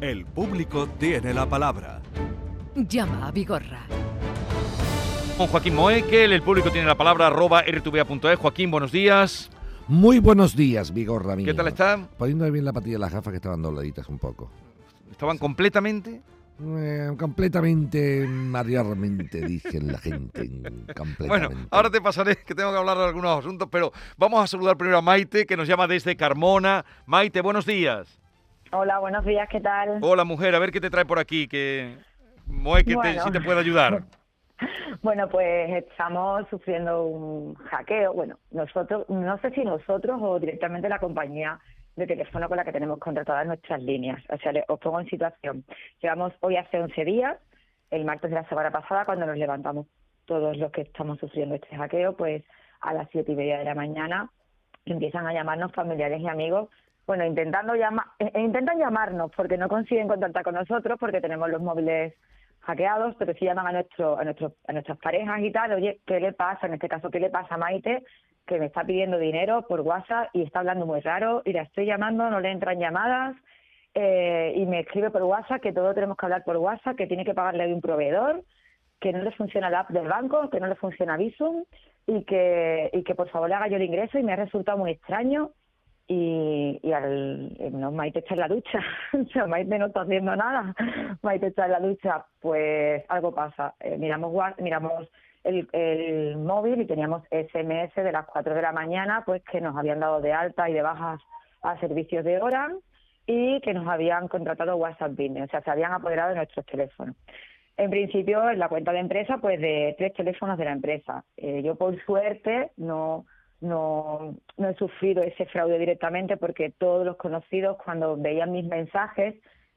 El público tiene la palabra. Llama a Vigorra. Con Joaquín Moekel, el público tiene la palabra, arroba rtva.es. Joaquín, buenos días. Muy buenos días, Vigorra mío. ¿Qué tal están? Poniendo bien la patilla de las gafas que estaban dobladitas un poco. ¿Estaban completamente? Eh, completamente, mayormente, dicen la gente. Completamente. Bueno, ahora te pasaré que tengo que hablar de algunos asuntos, pero vamos a saludar primero a Maite, que nos llama desde Carmona. Maite, buenos días. Hola, buenos días, ¿qué tal? Hola, mujer, a ver qué te trae por aquí, que Moe, que te, si te puede ayudar. Bueno, pues estamos sufriendo un hackeo. Bueno, nosotros, no sé si nosotros o directamente la compañía de teléfono con la que tenemos contratadas nuestras líneas. O sea, le- os pongo en situación. Llevamos hoy hace 11 días, el martes de la semana pasada, cuando nos levantamos todos los que estamos sufriendo este hackeo, pues a las siete y media de la mañana empiezan a llamarnos familiares y amigos. Bueno, intentando llamar, intentan llamarnos porque no consiguen contactar con nosotros porque tenemos los móviles hackeados, pero sí llaman a nuestro, a nuestro, a nuestras parejas y tal, oye, ¿qué le pasa? En este caso, ¿qué le pasa a Maite? Que me está pidiendo dinero por WhatsApp y está hablando muy raro y la estoy llamando, no le entran llamadas eh, y me escribe por WhatsApp que todo tenemos que hablar por WhatsApp, que tiene que pagarle a un proveedor, que no le funciona la app del banco, que no le funciona Visum y que, y que por favor le haga yo el ingreso y me ha resultado muy extraño y, y al eh, no, Maite está en la ducha, o sea, Maite no está haciendo nada, Maite está en la ducha, pues algo pasa. Eh, miramos miramos el, el móvil y teníamos SMS de las 4 de la mañana, pues que nos habían dado de alta y de bajas a servicios de Orange y que nos habían contratado WhatsApp Business, o sea, se habían apoderado de nuestros teléfonos. En principio, en la cuenta de empresa, pues de tres teléfonos de la empresa. Eh, yo, por suerte, no, no, no he sufrido ese fraude directamente porque todos los conocidos, cuando veían mis mensajes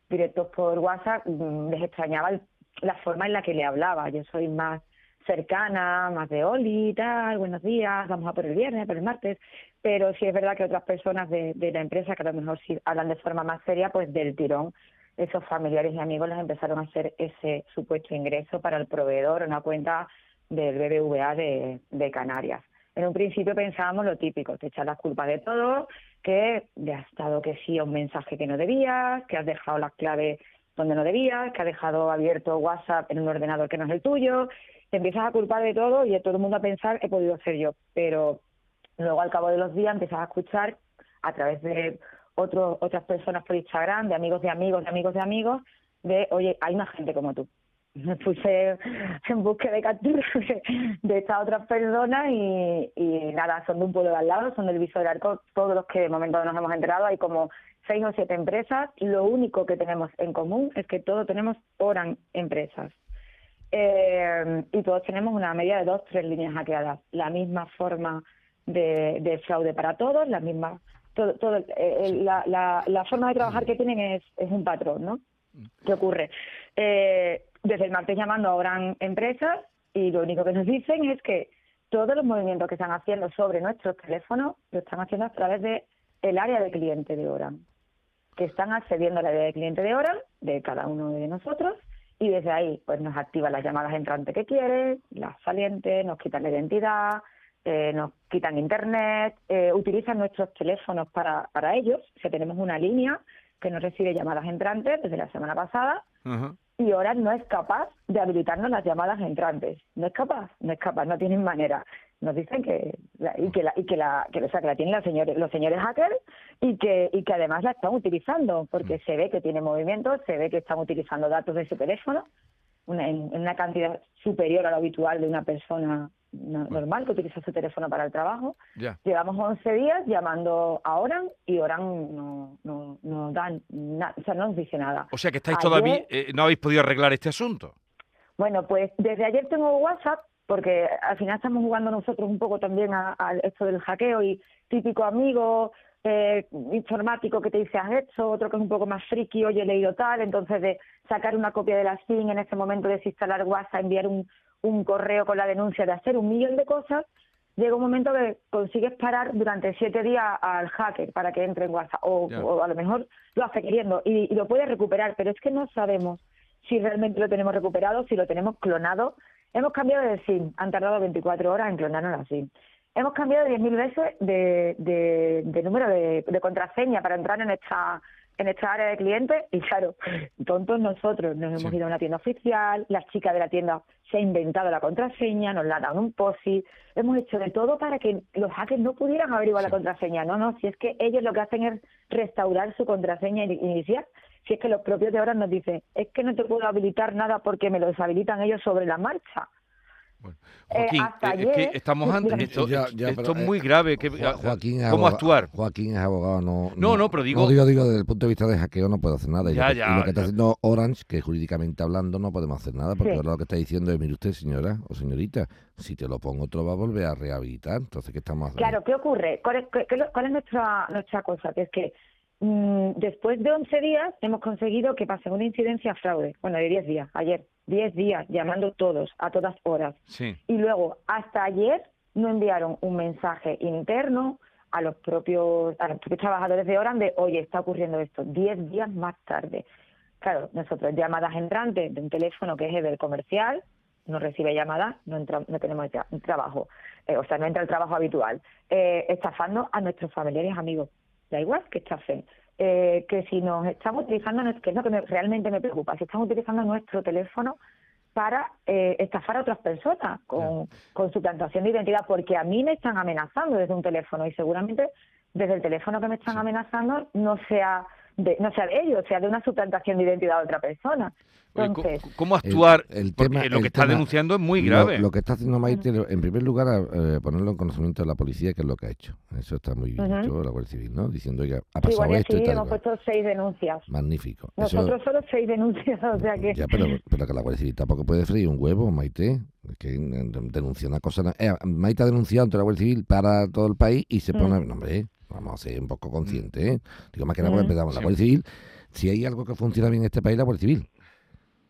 directos por WhatsApp, mm, les extrañaba la forma en la que le hablaba. Yo soy más cercana, más de Oli tal, buenos días, vamos a por el viernes, por el martes. Pero sí es verdad que otras personas de, de la empresa, que a lo mejor sí hablan de forma más seria, pues del tirón esos familiares y amigos les empezaron a hacer ese supuesto ingreso para el proveedor, una cuenta del BBVA de, de Canarias. En un principio pensábamos lo típico, te echas las culpas de todo, que le has dado que sí a un mensaje que no debías, que has dejado las claves donde no debías, que has dejado abierto WhatsApp en un ordenador que no es el tuyo, te empiezas a culpar de todo y todo el mundo a pensar he podido ser yo, pero luego al cabo de los días empiezas a escuchar a través de otros otras personas por Instagram, de amigos de amigos, de amigos de amigos, de, oye, hay una gente como tú. Me puse en búsqueda de capturas de, de estas otras personas y, y nada, son de un pueblo de al lado, son del Viso del Arco, todos los que de momento nos hemos enterado, hay como seis o siete empresas, lo único que tenemos en común es que todos tenemos Oran empresas. Eh, y todos tenemos una media de dos, tres líneas hackeadas, la misma forma de, de fraude para todos, la misma todo, todo, eh, eh, la, la, la forma de trabajar que tienen es, es un patrón, ¿no? ¿Qué ocurre? Eh, desde el martes llamando a gran empresas y lo único que nos dicen es que todos los movimientos que están haciendo sobre nuestros teléfonos lo están haciendo a través de el área de cliente de Oran, que están accediendo al área de cliente de Oran de cada uno de nosotros y desde ahí pues nos activan las llamadas entrantes que quieren, las salientes, nos quitan la identidad, eh, nos quitan internet, eh, utilizan nuestros teléfonos para, para ellos. O sea, tenemos una línea que no recibe llamadas entrantes desde la semana pasada. Y ahora no es capaz de habilitarnos las llamadas entrantes. No es capaz, no es capaz, no tienen manera. Nos dicen que la- y que la y que la que, o sea, que la tienen los señores los señores hackers y que y que además la están utilizando porque se ve que tiene movimiento, se ve que están utilizando datos de su teléfono una, en una cantidad superior a lo habitual de una persona no- normal que utiliza su teléfono para el trabajo. Ya. Llevamos 11 días llamando a Oran y Oran no, no, no dan na- o sea, no nos dice nada. O sea que estáis Ayer- todavía, eh, no habéis podido arreglar este asunto. Bueno, pues desde ayer tengo WhatsApp porque al final estamos jugando nosotros un poco también a, a esto del hackeo y típico amigo eh, informático que te dice has hecho, otro que es un poco más friki, oye he leído tal, entonces de sacar una copia de la SIM en ese momento, desinstalar WhatsApp, enviar un, un correo con la denuncia, de hacer un millón de cosas, llega un momento que consigues parar durante siete días al hacker para que entre en WhatsApp o, o a lo mejor lo hace queriendo y, y lo puede recuperar, pero es que no sabemos si realmente lo tenemos recuperado, si lo tenemos clonado. Hemos cambiado de SIM, han tardado 24 horas en clonarnos la SIM. hemos cambiado 10.000 veces de, de, de número de, de contraseña para entrar en esta en esta área de clientes y claro, tontos nosotros, nos hemos ido a una tienda oficial, la chica de la tienda se ha inventado la contraseña, nos la ha dado un POSI, hemos hecho de todo para que los hackers no pudieran averiguar la contraseña. No, no, si es que ellos lo que hacen es restaurar su contraseña inicial. Si es que los propios de ahora nos dicen, es que no te puedo habilitar nada porque me lo deshabilitan ellos sobre la marcha. Bueno, Eh, Joaquín, hasta eh, es que estamos ante Mira, esto, Ya, esto- ya, esto pero, es eh, muy grave. Que, Joaquín ¿Cómo actuar? Joaquín es abogado, no. No, no, pero digo- No, digo, digo, desde el punto de vista de hackeo no puedo hacer nada. Y, Ya, lo, que, ya, y lo que está ya. haciendo Orange, que jurídicamente hablando no podemos hacer nada, porque Sí. ahora lo que está diciendo es, mire usted, señora o señorita, si te lo pongo, te lo va a volver a rehabilitar. Entonces, ¿qué estamos haciendo? Claro, ¿qué ocurre? ¿Cuál es, cuál es nuestra, nuestra cosa? Que es que mm, después de 11 días hemos conseguido que pasen una incidencia fraude. Bueno, de 10 días, ayer. 10 días, llamando todos, a todas horas. Sí. Y luego, hasta ayer, no enviaron un mensaje interno a los propios, a los propios trabajadores de Oran de, oye, está ocurriendo esto, 10 días más tarde. Claro, nosotros llamadas entrantes de un teléfono que es el comercial, no recibe llamadas, no, entra- no tenemos trabajo, eh, o sea, no entra el trabajo habitual, eh, estafando a nuestros familiares y amigos. Da igual que estafen. Eh, que si nos están utilizando, que es lo que me- realmente me preocupa, si están utilizando nuestro teléfono para eh, estafar a otras personas con, con su plantación de identidad, porque a mí me están amenazando desde un teléfono y seguramente desde el teléfono que me están amenazando no sea de, no sea de ellos, sea de una suplantación de identidad de otra persona. Oye, ¿cómo- Entonces, ¿Cómo actuar? El- el Porque tema- lo el que está tema- denunciando es muy grave. Lo, que está haciendo Maite, en primer lugar, eh, ponerlo en conocimiento de la policía, que es lo que ha hecho. Eso está muy bien hecho, la Guardia Civil, ¿no? Diciendo, oiga, ha sí, pasado Guardia esto y Civil tal. hemos cual. puesto seis denuncias. Magnífico. Eso- Nosotros solo seis denuncias, o sea que... Ya, pero, pero que la Guardia Civil tampoco puede freír un huevo, Maite. Es que eh, denuncia una cosa. Eh, Maite ha denunciado ante la Guardia Civil para todo el país y se pone. Mm. No, hombre, vamos a ser un poco conscientes. ¿eh? Digo, más que nada, porque Mm. empezamos. La. Guardia Civil, si hay algo que funciona bien en este país, la Guardia Civil.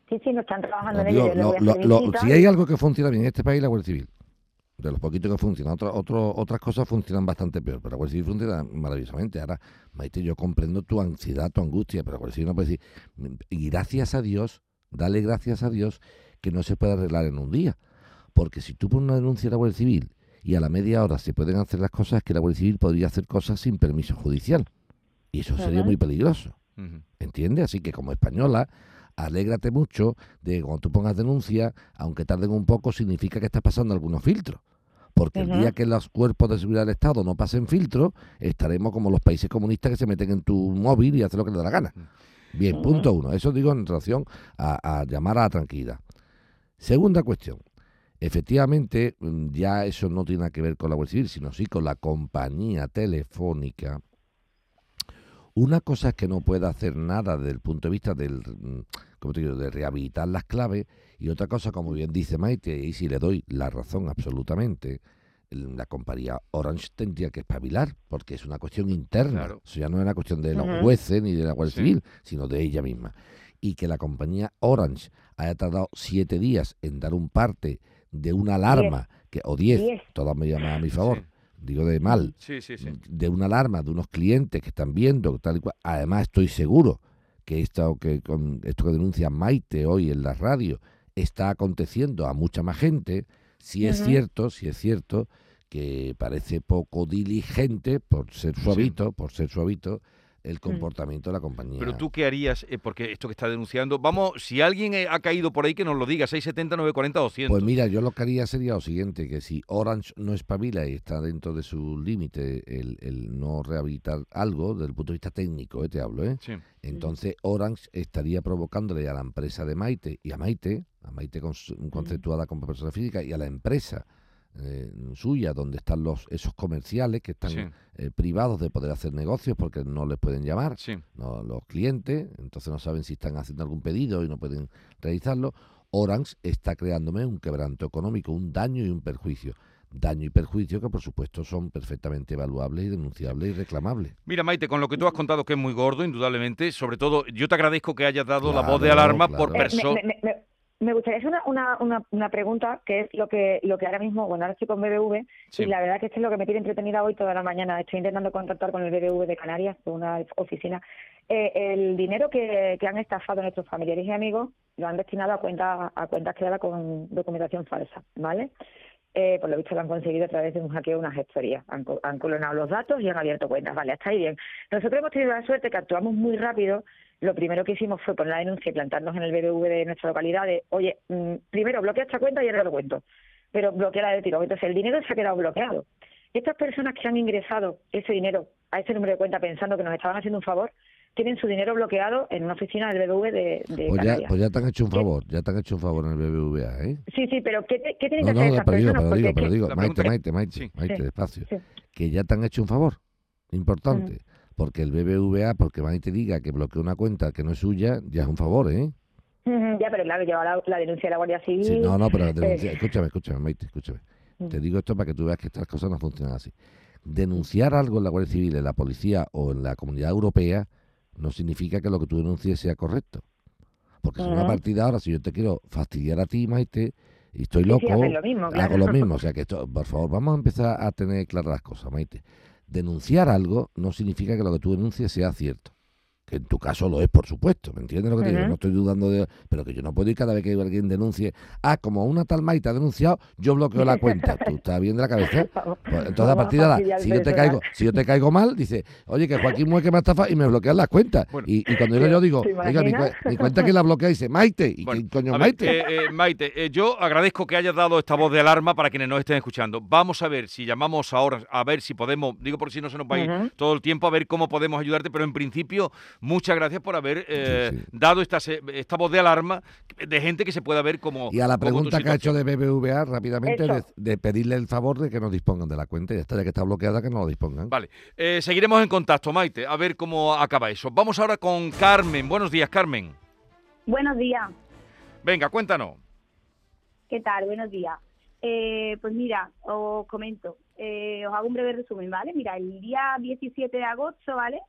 Sí, sí, nos están trabajando en ello. si hay algo que funciona bien en este país, la Guardia Civil. De los poquitos que funcionan. Otro, otro- otras cosas funcionan bastante peor, pero la Guardia Civil funciona maravillosamente. Ahora, Maite, yo comprendo tu ansiedad, tu angustia, pero la Guardia Civil no puede decir. Y gracias a Dios, dale gracias a Dios que no se puede arreglar en un día. Porque si tú pones una denuncia a la Guardia Civil y a la media hora se pueden hacer las cosas, que la Guardia Civil podría hacer cosas sin permiso judicial. Y eso sería muy peligroso. Ujú. ¿Entiendes? Así que como española, alégrate mucho de que cuando tú pongas denuncia, aunque tarden un poco, significa que estás pasando algunos filtros. Porque el día que los cuerpos de seguridad del Estado no pasen filtros, estaremos como los países comunistas que se meten en tu móvil y hacen lo que les da la gana. Bien, punto uno. Eso digo en relación a, a llamar a la tranquilidad. Segunda cuestión. Efectivamente, mm, ya eso no tiene nada que ver con la Guardia Civil, sino sí con la compañía telefónica. Una cosa es que no pueda hacer nada desde el punto de vista del, mm, ¿cómo te digo? de rehabilitar las claves y otra cosa, como bien dice Maite, y si le doy la razón absolutamente, la compañía Orange tendría que espabilar porque es una cuestión interna. Claro. Eso ya no es una cuestión de los Ujú. jueces ni de la Guardia Sí. Civil, sino de ella misma. Y que la compañía Orange haya tardado siete días en dar un parte de una alarma, que, o diez, Diez. todas me llaman a mi favor, Sí. digo de mal, Sí, sí, sí. de una alarma de unos clientes que están viendo tal y cual. Además, estoy seguro que esto que, con esto que denuncia Maite hoy en la radio está aconteciendo a mucha más gente. Si es cierto, si es cierto que parece poco diligente por ser suavito, por ser suavito, el comportamiento de la compañía. Pero tú qué harías, Eh, porque esto que está denunciando, vamos, si alguien eh, ha caído por ahí que nos lo diga, 670 940 200. Pues mira, yo lo que haría sería lo siguiente, que si Orange no espabila y está dentro de su límite el, el no rehabilitar algo, desde el punto de vista técnico, eh, te hablo, ¿eh? Sí. Entonces Orange estaría provocándole a la empresa de Maite y a Maite, a Maite cons- conceptuada como persona física y a la empresa eh, suya donde están los esos comerciales que están Sí. eh, privados de poder hacer negocios porque no les pueden llamar Sí. no, los clientes, entonces no saben si están haciendo algún pedido y no pueden realizarlo. Orange está creándome un quebranto económico, un daño y un perjuicio. Daño y perjuicio que por supuesto son perfectamente evaluables y denunciables y reclamables. Mira, Maite, con lo que tú has contado que es muy gordo, indudablemente, sobre todo, yo te agradezco que hayas dado la voz de alarma claro. por persona. me, me- me- me gustaría hacer una, una, una, una pregunta, que es lo que lo que ahora mismo, bueno, ahora estoy con BBV, Sí. y la verdad que esto es lo que me tiene entretenida hoy toda la mañana. Estoy intentando contactar con el BBV de Canarias, con una oficina. Eh, el dinero que, que han estafado nuestros familiares y amigos lo han destinado a cuentas a cuentas creadas con documentación falsa, ¿vale? eh, por lo visto lo han conseguido a través de un hackeo una gestoría. Han, han clonado los datos y han abierto cuentas. Vale, hasta ahí bien. Nosotros hemos tenido la suerte que actuamos muy rápido. Lo primero que hicimos fue poner la denuncia y plantarnos en el BBV de nuestra localidad de, oye, mm, primero bloquea esta cuenta y ahora lo cuento. Pero bloquea de tiro. Entonces el dinero se ha quedado bloqueado. Estas personas que han ingresado ese dinero a ese número de cuenta pensando que nos estaban haciendo un favor, tienen su dinero bloqueado en una oficina del BBV de, de Pues ya, pues ya te han hecho un favor, ya te han hecho un favor en el BBVA, ¿eh? Sí, sí, pero ¿qué, qué tienen No, que hacer no, esas pero digo, personas? pero digo, pero digo, La Maite, Maite, Maite, Sí. Maite, Sí. despacio. Sí. Que ya te han hecho un favor, importante. Porque el BBVA, porque Maite diga que bloqueó una cuenta que no es suya, ya es un favor, ¿eh? Ya, pero claro, lleva la, la denuncia de la Guardia Civil. Sí, no, no, pero denuncia- escúchame, escúchame, Maite, escúchame. Mm. Te digo esto para que tú veas que estas cosas no funcionan así. Denunciar algo en la Guardia Civil, en la policía o en la comunidad europea no significa que lo que tú denuncies sea correcto. Porque si no, a Ujú. partir de ahora, si yo te quiero fastidiar a ti, Maite, y estoy loco, sí, lo mismo, claro. hago lo mismo. O sea que esto, por favor, vamos a empezar a tener claras las cosas, Maite. Denunciar algo no significa que lo que tú denuncies sea cierto. Que en tu caso lo es, por supuesto. ¿Me entiendes lo que te digo? No estoy dudando de. Pero que yo no puedo ir cada vez que alguien denuncie. Ah, como una tal Maite ha denunciado, yo bloqueo la cuenta. ¿Tú estás bien de la cabeza? Vamos- Pues entonces, a partir de ahora, si yo, te caigo, si yo te caigo mal, dice, oye, que Joaquín Mueque me estafa y me bloquean las cuentas. Bueno. y, y cuando yo, yo digo, ¿Te oiga, mi, mi cuenta que la bloquea, dice, Maite. ¿Y Bueno, coño ver, Maite? eh, eh, Maite, eh, yo agradezco que hayas dado esta voz de alarma para quienes nos estén escuchando. Vamos a ver si llamamos ahora, a ver si podemos, digo por si no se nos va a ir todo el tiempo, a ver cómo podemos ayudarte, pero en principio, muchas gracias por haber eh, Sí, sí. dado esta, se- esta voz de alarma de gente que se pueda ver como... Y a la pregunta que ha hecho de BBVA, rápidamente, de, pedirle el favor de que nos dispongan de la cuenta. Y ya está, ya que está bloqueada, que no lo dispongan. Vale, eh, seguiremos en contacto, Maite, a ver cómo acaba eso. Vamos ahora con Carmen. Buenos días, Carmen. Buenos días, Venga, cuéntanos. ¿qué tal? Buenos días. Eh, pues mira, os comento, eh, os hago un breve resumen, ¿vale? Mira, el día 17 de agosto, ¿vale?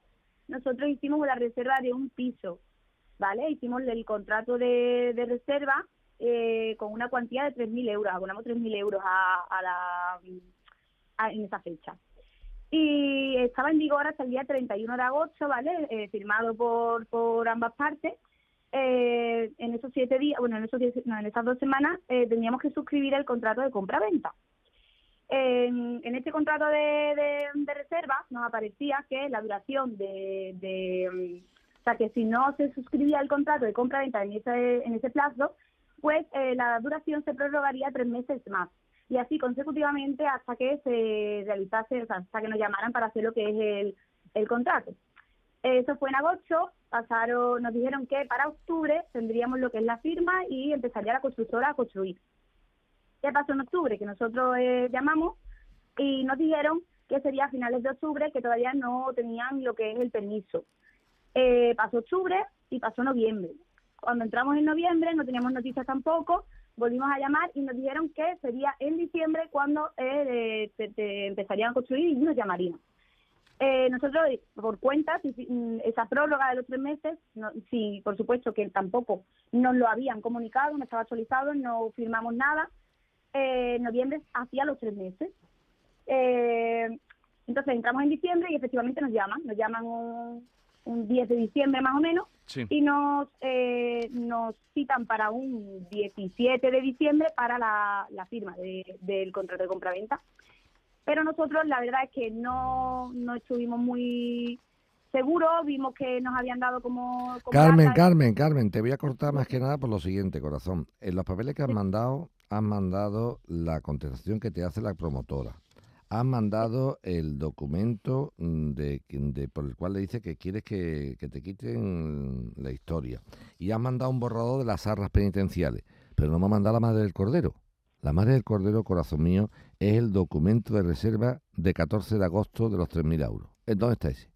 Nosotros hicimos la reserva de un piso, ¿vale? Hicimos el contrato de, de reserva eh, con una cuantía de 3.000 euros, abonamos 3.000 euros a, a la, en esa fecha. Y estaba en vigor hasta el día 31 de agosto, ¿vale? Eh, firmado por, por ambas partes eh, en esos siete días, bueno, en, esos diez- no, en esas dos semanas eh, teníamos que suscribir el contrato de compra-venta. En, este contrato de, de, de reserva nos aparecía que la duración de, de, mm, o sea, que si no se suscribía el contrato de compra-venta en ese, en ese plazo, pues eh, la duración se prorrogaría tres meses más. Y así consecutivamente hasta que se realizase, o sea, hasta que nos llamaran para hacer lo que es el, el contrato. Eso fue en agosto, pasaron, nos dijeron que para octubre tendríamos lo que es la firma y empezaría la constructora a construir. ¿Qué pasó en octubre? Que nosotros eh, llamamos y nos dijeron que sería a finales de octubre, que todavía no tenían lo que es el permiso. Eh, pasó octubre y pasó noviembre. Cuando entramos en noviembre no teníamos noticias tampoco, volvimos a llamar y nos dijeron que sería en diciembre cuando eh, empezarían a construir y nos llamarían. Eh, nosotros, por cuenta, si, mm, esa prórroga de los tres meses, no, sí, por supuesto que tampoco nos lo habían comunicado, no estaba actualizado, no firmamos nada. Eh, en noviembre hacía los tres meses. Eh, entonces entramos en diciembre y efectivamente nos llaman, nos llaman un, un 10 de diciembre más o menos Sí. y nos, eh, nos citan para un 17 de diciembre para la, la firma de- del contrato de compraventa. Pero nosotros la verdad es que no, no estuvimos muy seguros, vimos que nos habían dado como... como Carmen, data- Carmen, Carmen, te voy a cortar más que nada por lo siguiente, corazón. En los papeles que has Sí. mandado, has mandado la contestación que te hace la promotora. Has mandado el documento mm, de, de- por el cual le dice que quieres que, que te quiten la historia. Y has mandado un borrador de las arras penitenciales. Pero no me ha mandado la madre del cordero. La madre del cordero, corazón mío, es el documento de reserva de 14 de agosto de los 3.000 euros. ¿En ¿Dónde está ese?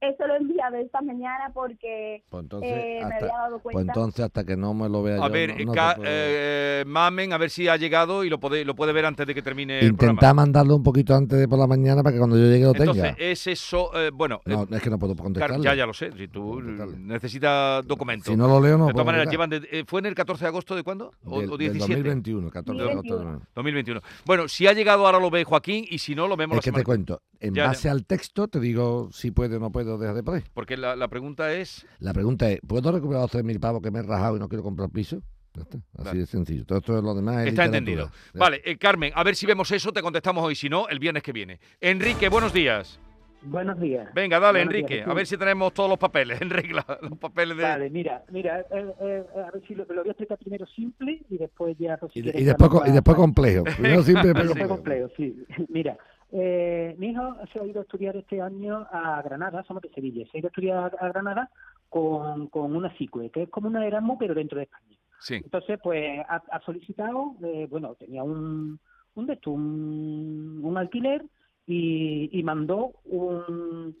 Eso lo he enviado esta mañana porque Pues entonces, eh, me hasta- había dado Pues cuenta. entonces hasta que no me lo vea A yo, ver, no- no te eh, Mamen, a ver si ha llegado y lo puede, lo puede ver antes de que termine el Intenta programa. mandarlo un poquito antes de por la mañana para que cuando yo llegue lo Entonces, tenga. es eso, eh, bueno, eh, No, es que no puedo contestarle. ya, ya lo sé, si tú necesitas documentos. Si no lo leo, no de todas maneras, llevan de- eh, ¿fue en el 14 de agosto de cuándo? ¿O, Del- o del 17? 2021, 14 de agosto. 2021. 2021. Bueno, si ha llegado ahora lo ve Joaquín y si no lo vemos Es la que te semana cuento, en Ya, ya. base al texto te digo si puede o no puedo dejar de poder. Porque la, la pregunta es, La pregunta es, ¿puedo recuperar los 3.000 pavos que me he rajado y no quiero comprar piso? Ya está, Así Vale. de sencillo. Todo esto es lo demás. es Está literatura. entendido. Ya. Vale, eh, Carmen, a ver si vemos eso, te contestamos hoy, si no, el viernes que viene. Enrique, buenos días. Buenos días. Venga, dale, Buenos días, Enrique, a ver si tenemos todos los papeles en regla, los papeles de... Vale, mira, mira, eh, eh, a ver si lo, lo voy a explicar primero simple y después ya... pues, si Y, y después, y después complejo. Primero siempre Y después después complejo. complejo, sí. Mira, eh, mi hijo se ha ido a estudiar este año a Granada, somos de Sevilla, se ha ido a estudiar a Granada con, con una SICUE, que es como una Erasmus, pero dentro de España. Sí, Entonces, pues ha, ha solicitado, eh, bueno, tenía un, un, de esto, un, un alquiler y, y mandó un,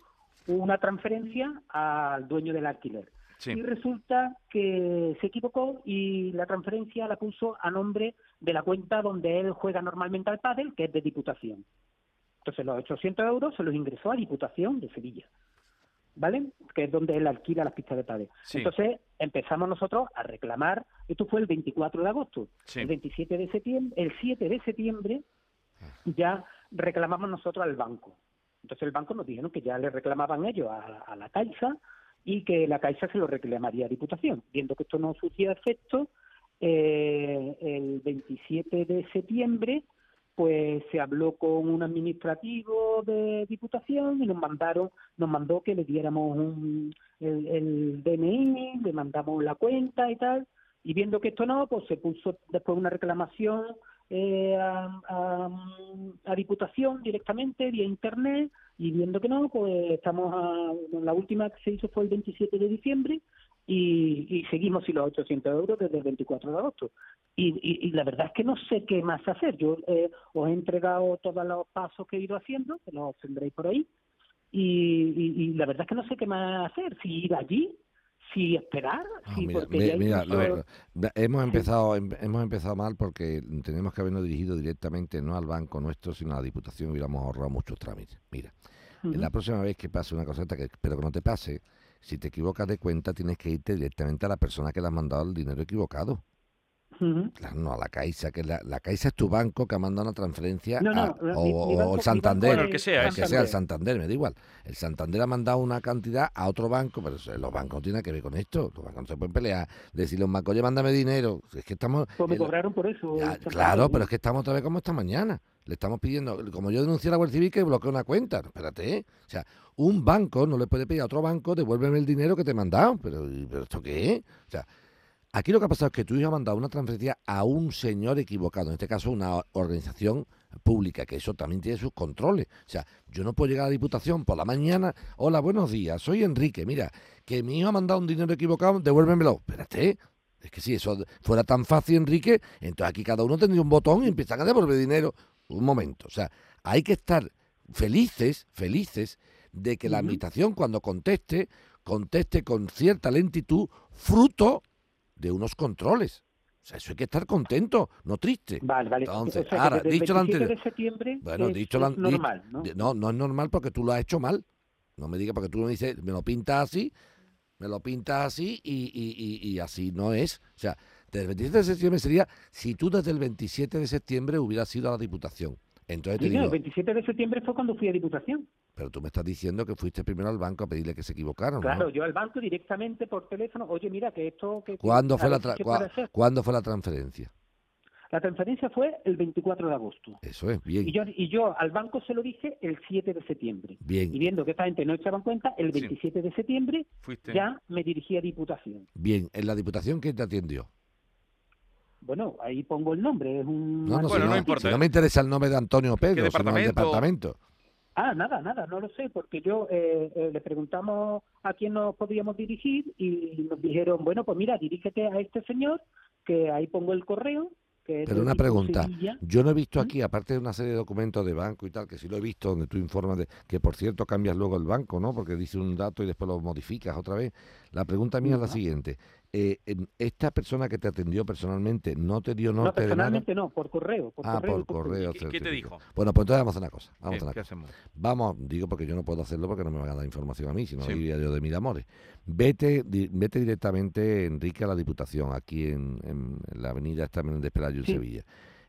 una transferencia al dueño del alquiler. sí. Y resulta que se equivocó y la transferencia la puso a nombre de la cuenta donde él juega normalmente al pádel, que es de Diputación. Entonces los 800 euros se los ingresó a Diputación de Sevilla, ¿vale? Que es donde él alquila las pistas de. Sí. Entonces empezamos nosotros a reclamar, esto fue el 24 de agosto, Sí. el 27 de septiembre, el 7 de septiembre ya reclamamos nosotros al banco. Entonces el banco nos dijeron que ya le reclamaban ellos a, a la Caixa y que la Caixa se lo reclamaría a Diputación. Viendo que esto no surgía efecto, eh, el 27 de septiembre pues se habló con un administrativo de Diputación y nos mandaron, nos mandó que le diéramos un, el, el DNI, le mandamos la cuenta y tal, y viendo que esto no, pues se puso después una reclamación eh, a, a, Diputación directamente vía Internet. Y viendo que no, pues estamos a, la última que se hizo fue el 27 de diciembre y, y seguimos sin los 800 euros desde el 24 de agosto. Y, y, y la verdad es que no sé qué más hacer. Yo eh, os he entregado todos los pasos que he ido haciendo, que los tendréis por ahí, y, y, la verdad es que no sé qué más hacer. Si ir allí, si esperar, Ah, si mira, porque mira, incluso- lo- hemos empezado em- hemos empezado mal porque tenemos que habernos dirigido directamente no al banco nuestro sino a la diputación y hubiéramos ahorrado muchos trámites mira la próxima vez que pase una cosita que espero que no te pase si te equivocas de cuenta tienes que irte directamente a la persona que le ha mandado el dinero equivocado Claro, no a la Caixa que la, la Caixa es tu banco que ha mandado una transferencia No, no, a- mi- o, mi banco- el banco Santander Bueno, el que sea, el ese. que sea el Santander, me da igual. El Santander ha mandado una cantidad a otro banco, pero eso, los bancos no tienen que ver con esto. Los bancos no se pueden pelear. Decirle a un banco, oye, mándame dinero. Es que estamos. Pues me el- cobraron por eso. Ya, claro, pero es que estamos otra vez como esta mañana. Le estamos pidiendo, como yo denuncié a la Guardia Civil que bloqueó una cuenta. No, Espérate, ¿eh? O sea, un banco no le puede pedir a otro banco, devuélveme el dinero que te he mandado. Pero, ¿y- pero ¿esto qué es? O sea, aquí lo que ha pasado es que tu hijo ha mandado una transferencia a un señor equivocado, en este caso una organización pública, que eso también tiene sus controles. O sea, yo no puedo llegar a la Diputación por la mañana, hola, buenos días, soy Enrique, mira, que mi hijo ha mandado un dinero equivocado, devuélvemelo. Espérate, es que si eso fuera tan fácil, Enrique, entonces aquí cada uno tendría un botón y empiezan a devolver dinero. Un momento, o sea, hay que estar felices, felices de que la administración cuando conteste, conteste con cierta lentitud, fruto de unos controles. O sea, eso hay que estar contento, no triste. Vale, vale. Entonces, o sea, que ahora, dicho lo 27 anterior- de septiembre Bueno, es, dicho lo es normal, ¿no? no, no es normal porque tú lo has hecho mal. No me digas porque tú me dices, me lo pintas así, me lo pintas así y, y- y- y así no es. O sea, desde el 27 de septiembre sería si tú desde el 27 de septiembre hubieras ido a la Diputación. Entonces te no, el digo, 27 de septiembre fue cuando fui a Diputación. Pero tú me estás diciendo que fuiste primero al banco a pedirle que se equivocaron. ¿no? Claro, yo al banco directamente por teléfono, oye, mira que esto... Que, ¿Cuándo fue, la ver si tra- se cua- puede hacer. ¿Cuándo fue la transferencia? La transferencia fue el 24 de agosto. Eso es, bien. Y yo, y yo al banco se lo dije el 7 de septiembre. Bien, Y viendo que esta gente no echaba en cuenta, el Sí. 27 de septiembre Fuiste. ya me dirigí a Diputación. bien. ¿En la Diputación quién te atendió? Bueno, ahí pongo el nombre, es un... No, no, Bueno, si no no, importa. si no me interesa el nombre de Antonio Pedro, sino el departamento? Ah, nada, nada, no lo sé, porque yo eh, eh, le preguntamos a quién nos podíamos dirigir y nos dijeron, bueno, pues mira, dirígete a este señor, que ahí pongo el correo. Que Pero una pregunta, Sevilla. yo no he visto aquí, aparte de una serie de documentos de banco y tal, que sí lo he visto, donde tú informas de que, por cierto, cambias luego el banco, ¿no? Porque dice un dato y después lo modificas otra vez. La pregunta mía es la siguiente. Eh, em, ¿Esta persona que te atendió personalmente no te dio No, norte de nada? personalmente no, por correo. Por Ah, correo por correo. ¿Qué- qué te dijo? Bueno, pues entonces vamos a hacer una cosa. Vamos a ¿Qué, hacer una qué cosa. hacemos? Vamos, digo porque yo no puedo hacerlo porque no me van a dar información a mí, sino Sí. iría yo de mil amores. Vete, di- vete directamente, Enrique, a la Diputación, aquí en, en la avenida esta de Pelayo, en Sí. Sevilla.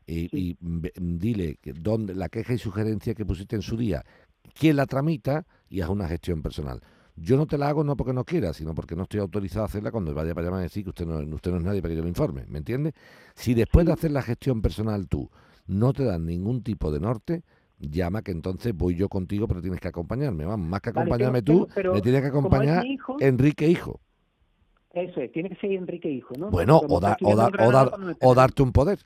Y, Sí. y ve- dile que dónde, la queja y sugerencia que pusiste en su día, quién la tramita y haz una gestión personal. Yo no te la hago no porque no quiera, sino porque no estoy autorizado a hacerla cuando vaya para allá a decir que usted no, usted no es nadie para que yo le informe, ¿me entiendes? Si después de hacer la gestión personal tú no te dan ningún tipo de norte, llama que entonces voy yo contigo, pero tienes que acompañarme. Vamos, más que Vale, acompañarme pero- tú, pero me tienes que acompañar hijo- Enrique Hijo. Eso es, tiene que ser Enrique Hijo, ¿no? Bueno, o, dar- está o, en o, dar- o darte un poder.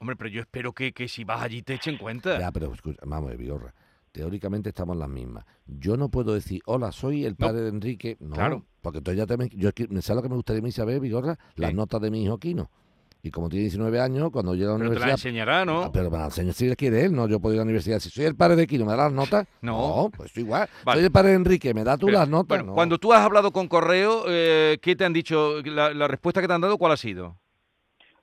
Hombre, pero yo espero que, que si vas allí te echen cuenta. Ya, pero escucha, vamos, Vigorra. Teóricamente estamos las mismas. Yo no puedo decir, hola, soy el padre de Enrique. No, Claro. porque entonces ya te me, yo, qui- ¿sabes lo que me gustaría a mí saber, Vigorra? Las ¿Qué? notas de mi hijo Quino. Y como tiene 19 años, cuando llega a la pero te la universidad... enseñará, ¿no? Ah, pero me la enseña si le quiere él, no yo puedo ir a la universidad. Si soy el padre de Quino, ¿me da las notas? No. pues igual. Vale. Soy el padre de Enrique, ¿me da tú Pero, las notas? bueno, No. cuando tú has hablado con correo, eh, ¿qué te han dicho? La, la respuesta que te han dado, ¿cuál ha sido?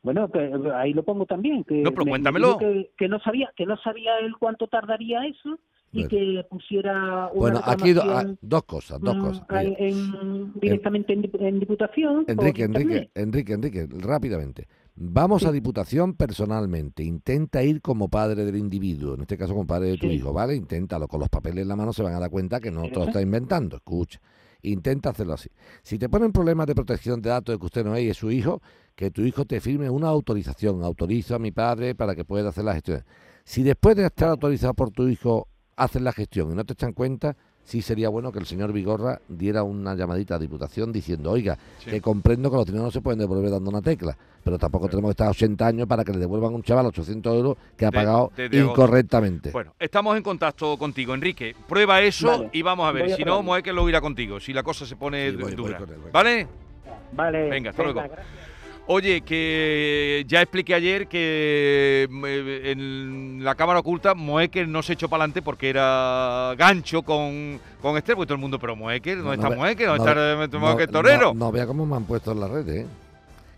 Bueno, que ahí lo pongo también. Que No, pero me- me cuéntamelo. Que, que no sabía, que no sabía él cuánto tardaría eso y que pusiera una Bueno, aquí do- ah, dos cosas, dos mm, cosas. en- directamente en, dip- en diputación. Enrique, Enrique. Enrique, Enrique, rápidamente. Vamos a Diputación personalmente. Intenta ir como padre del individuo, en este caso como padre de tu Sí. hijo, ¿vale? Inténtalo. Con los papeles en la mano se van a dar cuenta que no te lo está inventando. Escucha. Intenta hacerlo así. Si te ponen problemas de protección de datos de que usted no es y es su hijo, que tu hijo te firme una autorización. Autorizo a mi padre para que pueda hacer la gestión. Si después de estar autorizado por tu hijo haces la gestión y no te echan cuenta, sí sería bueno que el señor Vigorra diera una llamadita a Diputación diciendo, oiga, Sí. que comprendo que los dineros no se pueden devolver dando una tecla, pero tampoco tenemos que estar 80 años para que le devuelvan a un chaval 800 euros que ha De- pagado de- de agosto. incorrectamente. Bueno, estamos en contacto contigo, Enrique. Prueba eso Vale. y vamos a ver. Voy a Si no. Moeque lo irá contigo, si la cosa se pone Sí, voy- dura. él. ¿Vale? Vale. Venga, hasta luego. gracias. Oye, que ya expliqué ayer que eh, en la cámara oculta Moeque no se echó para adelante porque era gancho con, con Esther, porque todo el mundo, pero Moeque, ¿dónde está? ¿Dónde no está no- Torero? No, no vea cómo me han puesto en las redes, ¿eh?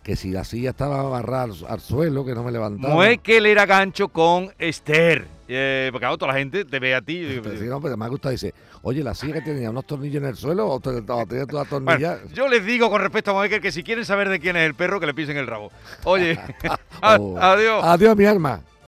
Que si la silla estaba agarrada al, al suelo, que no me levantaba. Moeque le era gancho con Esther. Eh, porque claro, toda la gente te ve a ti. Pero sí, no, pero me ha gustado, dice, oye, la silla que tenía unos tornillos en el suelo o, te, o tenía toda Bueno, tornilla. yo les digo con respecto a Moeque que si quieren saber de quién es el perro, que le pisen el rabo. Oye, Oh. adiós. Adiós, mi alma.